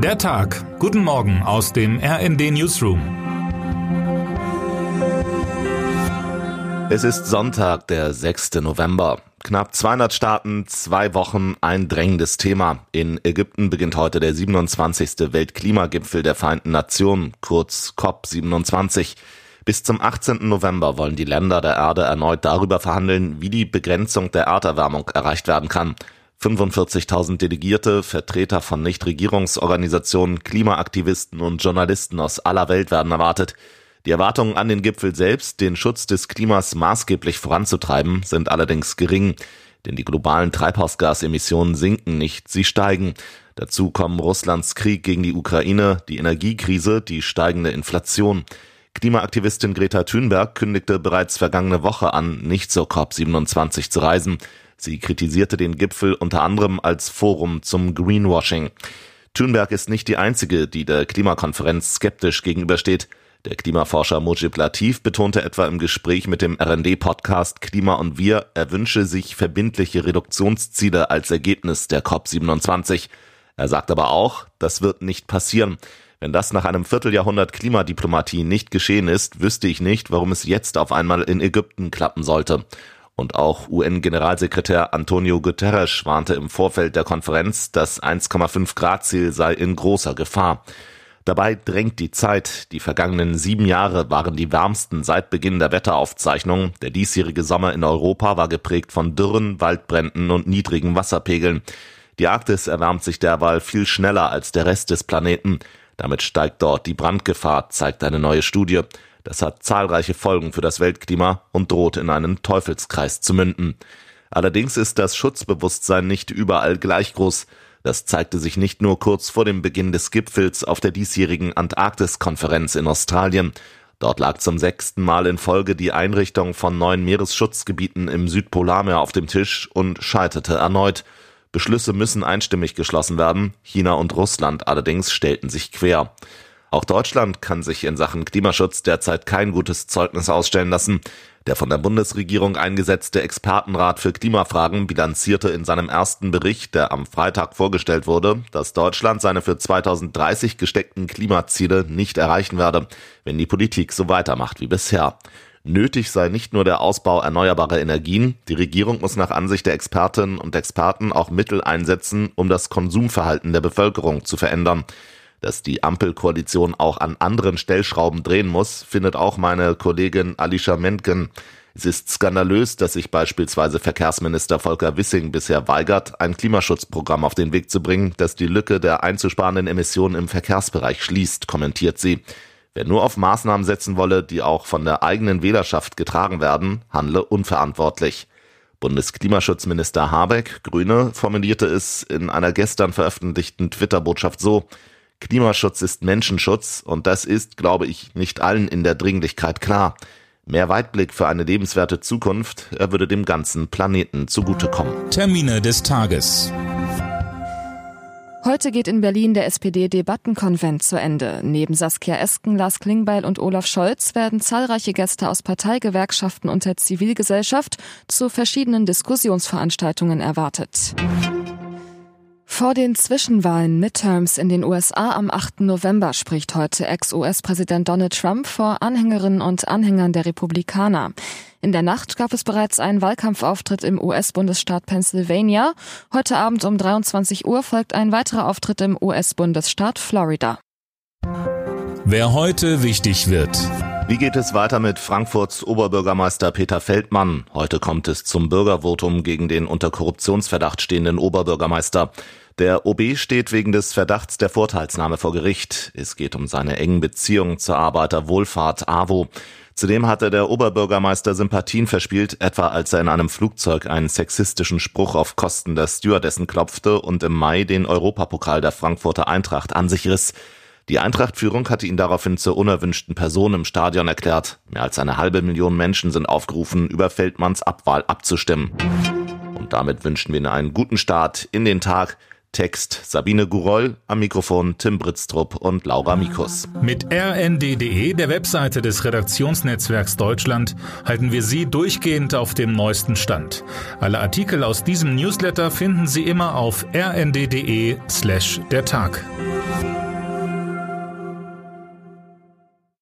Der Tag. Guten Morgen aus dem RND Newsroom. Es ist Sonntag, der 6. November. Knapp 200 Staaten, zwei Wochen, ein drängendes Thema. In Ägypten beginnt heute der 27. Weltklimagipfel der Vereinten Nationen, kurz COP27. Bis zum 18. November wollen die Länder der Erde erneut darüber verhandeln, wie die Begrenzung der Erderwärmung erreicht werden kann. 45.000 Delegierte, Vertreter von Nichtregierungsorganisationen, Klimaaktivisten und Journalisten aus aller Welt werden erwartet. Die Erwartungen an den Gipfel selbst, den Schutz des Klimas maßgeblich voranzutreiben, sind allerdings gering, denn die globalen Treibhausgasemissionen sinken nicht, sie steigen. Dazu kommen Russlands Krieg gegen die Ukraine, die Energiekrise, die steigende Inflation. Klimaaktivistin Greta Thunberg kündigte bereits vergangene Woche an, nicht zur COP27 zu reisen. Sie kritisierte den Gipfel unter anderem als Forum zum Greenwashing. Thunberg ist nicht die einzige, die der Klimakonferenz skeptisch gegenübersteht. Der Klimaforscher Mujib Latif betonte etwa im Gespräch mit dem RD-Podcast Klima und Wir, er wünsche sich verbindliche Reduktionsziele als Ergebnis der COP27. Er sagt aber auch, das wird nicht passieren. Wenn das nach einem Vierteljahrhundert Klimadiplomatie nicht geschehen ist, wüsste ich nicht, warum es jetzt auf einmal in Ägypten klappen sollte. Und auch UN-Generalsekretär Antonio Guterres warnte im Vorfeld der Konferenz, das 1,5 Grad Ziel sei in großer Gefahr. Dabei drängt die Zeit. Die vergangenen sieben Jahre waren die wärmsten seit Beginn der Wetteraufzeichnung. Der diesjährige Sommer in Europa war geprägt von Dürren, Waldbränden und niedrigen Wasserpegeln. Die Arktis erwärmt sich derweil viel schneller als der Rest des Planeten. Damit steigt dort die Brandgefahr, zeigt eine neue Studie. Das hat zahlreiche Folgen für das Weltklima und droht in einen Teufelskreis zu münden. Allerdings ist das Schutzbewusstsein nicht überall gleich groß. Das zeigte sich nicht nur kurz vor dem Beginn des Gipfels auf der diesjährigen Antarktis-Konferenz in Australien. Dort lag zum sechsten Mal in Folge die Einrichtung von neuen Meeresschutzgebieten im Südpolarmeer auf dem Tisch und scheiterte erneut. Beschlüsse müssen einstimmig geschlossen werden. China und Russland allerdings stellten sich quer. Auch Deutschland kann sich in Sachen Klimaschutz derzeit kein gutes Zeugnis ausstellen lassen. Der von der Bundesregierung eingesetzte Expertenrat für Klimafragen bilanzierte in seinem ersten Bericht, der am Freitag vorgestellt wurde, dass Deutschland seine für 2030 gesteckten Klimaziele nicht erreichen werde, wenn die Politik so weitermacht wie bisher. Nötig sei nicht nur der Ausbau erneuerbarer Energien, die Regierung muss nach Ansicht der Expertinnen und Experten auch Mittel einsetzen, um das Konsumverhalten der Bevölkerung zu verändern. Dass die Ampelkoalition auch an anderen Stellschrauben drehen muss, findet auch meine Kollegin Alicia Mentgen. Es ist skandalös, dass sich beispielsweise Verkehrsminister Volker Wissing bisher weigert, ein Klimaschutzprogramm auf den Weg zu bringen, das die Lücke der einzusparenden Emissionen im Verkehrsbereich schließt, kommentiert sie. Wer nur auf Maßnahmen setzen wolle, die auch von der eigenen Wählerschaft getragen werden, handle unverantwortlich. Bundesklimaschutzminister Habeck, Grüne, formulierte es in einer gestern veröffentlichten Twitter-Botschaft so, Klimaschutz ist Menschenschutz und das ist, glaube ich, nicht allen in der Dringlichkeit klar. Mehr Weitblick für eine lebenswerte Zukunft, er würde dem ganzen Planeten zugutekommen. Termine des Tages. Heute geht in Berlin der SPD-Debattenkonvent zu Ende. Neben Saskia Esken, Lars Klingbeil und Olaf Scholz werden zahlreiche Gäste aus Parteigewerkschaften und der Zivilgesellschaft zu verschiedenen Diskussionsveranstaltungen erwartet. Vor den Zwischenwahlen Midterms in den USA am 8. November spricht heute Ex-US-Präsident Donald Trump vor Anhängerinnen und Anhängern der Republikaner. In der Nacht gab es bereits einen Wahlkampfauftritt im US-Bundesstaat Pennsylvania. Heute Abend um 23 Uhr folgt ein weiterer Auftritt im US-Bundesstaat Florida. Wer heute wichtig wird. Wie geht es weiter mit Frankfurts Oberbürgermeister Peter Feldmann? Heute kommt es zum Bürgervotum gegen den unter Korruptionsverdacht stehenden Oberbürgermeister. Der OB steht wegen des Verdachts der Vorteilsnahme vor Gericht. Es geht um seine engen Beziehungen zur Arbeiterwohlfahrt AWO. Zudem hatte der Oberbürgermeister Sympathien verspielt, etwa als er in einem Flugzeug einen sexistischen Spruch auf Kosten der Stewardessen klopfte und im Mai den Europapokal der Frankfurter Eintracht an sich riss. Die Eintracht-Führung hatte ihn daraufhin zur unerwünschten Person im Stadion erklärt. Mehr als eine halbe Million Menschen sind aufgerufen, über Feldmanns Abwahl abzustimmen. Und damit wünschen wir Ihnen einen guten Start in den Tag. Text Sabine Guroll, am Mikrofon Tim Britztrup und Laura Mikus. Mit rnd.de, der Webseite des Redaktionsnetzwerks Deutschland, halten wir Sie durchgehend auf dem neuesten Stand. Alle Artikel aus diesem Newsletter finden Sie immer auf rnd.de slash der Tag.